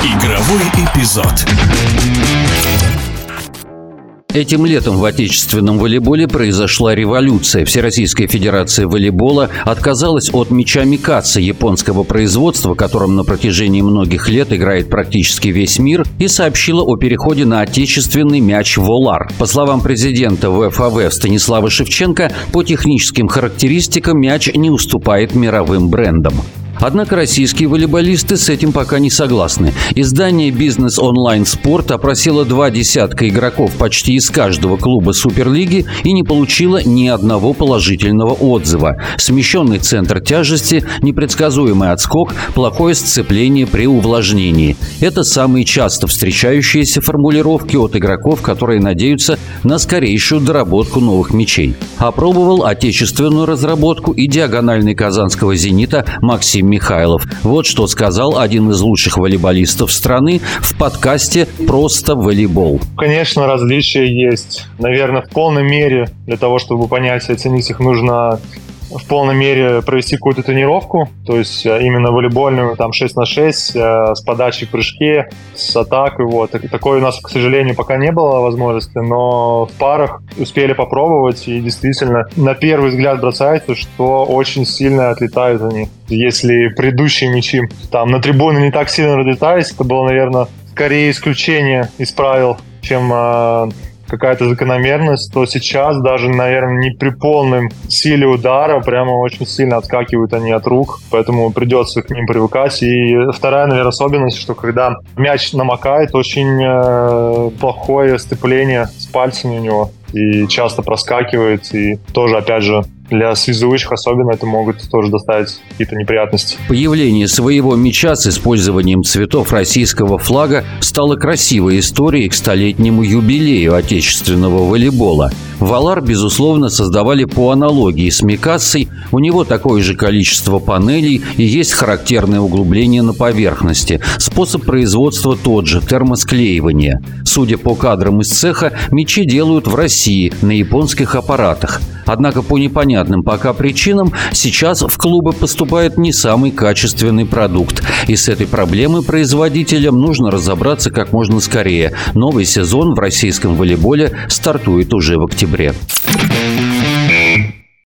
Игровой эпизод. Этим летом в отечественном волейболе произошла революция. Всероссийская федерация волейбола отказалась от мяча Микаса японского производства, которым на протяжении многих лет играет практически весь мир, и сообщила о переходе на отечественный мяч Волар. По словам президента ВФАВ Станислава Шевченко, по техническим характеристикам мяч не уступает мировым брендам. Однако российские волейболисты с этим пока не согласны. Издание «Бизнес онлайн спорт» опросило два десятка игроков почти из каждого клуба Суперлиги и не получило ни одного положительного отзыва. Смещенный центр тяжести, непредсказуемый отскок, плохое сцепление при увлажнении. Это самые часто встречающиеся формулировки от игроков, которые надеются на скорейшую доработку новых мячей. Опробовал отечественную разработку и диагональный казанского «Зенита» Максим Михайлов. Вот что сказал один из лучших волейболистов страны в подкасте «Просто волейбол». Конечно, различия есть. Наверное, в полной мере для того, чтобы понять и оценить их, нужно в полной мере провести какую-то тренировку, то есть э, именно волейбольную, там 6 на 6, э, с подачей в прыжке, с атакой, вот. Такой у нас, к сожалению, пока не было возможности, но в парах успели попробовать, и действительно, на первый взгляд бросается, что очень сильно отлетают они. Если предыдущие мячи там на трибуны не так сильно разлетались, это было, наверное, скорее исключение из правил, чем э, какая-то закономерность, то сейчас даже, наверное, не при полном силе удара прямо очень сильно отскакивают они от рук, поэтому придется к ним привыкать. И вторая, наверное, особенность, что когда мяч намокает, очень э, плохое сцепление с пальцами у него и часто проскакивает, и тоже, опять же, для связующих особенно это могут тоже доставить какие-то неприятности. Появление своего меча с использованием цветов российского флага стало красивой историей к столетнему юбилею отечественного волейбола. Валар, безусловно, создавали по аналогии с Микассой. У него такое же количество панелей и есть характерное углубление на поверхности. Способ производства тот же – термосклеивание. Судя по кадрам из цеха, мечи делают в России на японских аппаратах. Однако по непонятным пока причинам сейчас в клубы поступает не самый качественный продукт. И с этой проблемой производителям нужно разобраться как можно скорее. Новый сезон в российском волейболе стартует уже в октябре.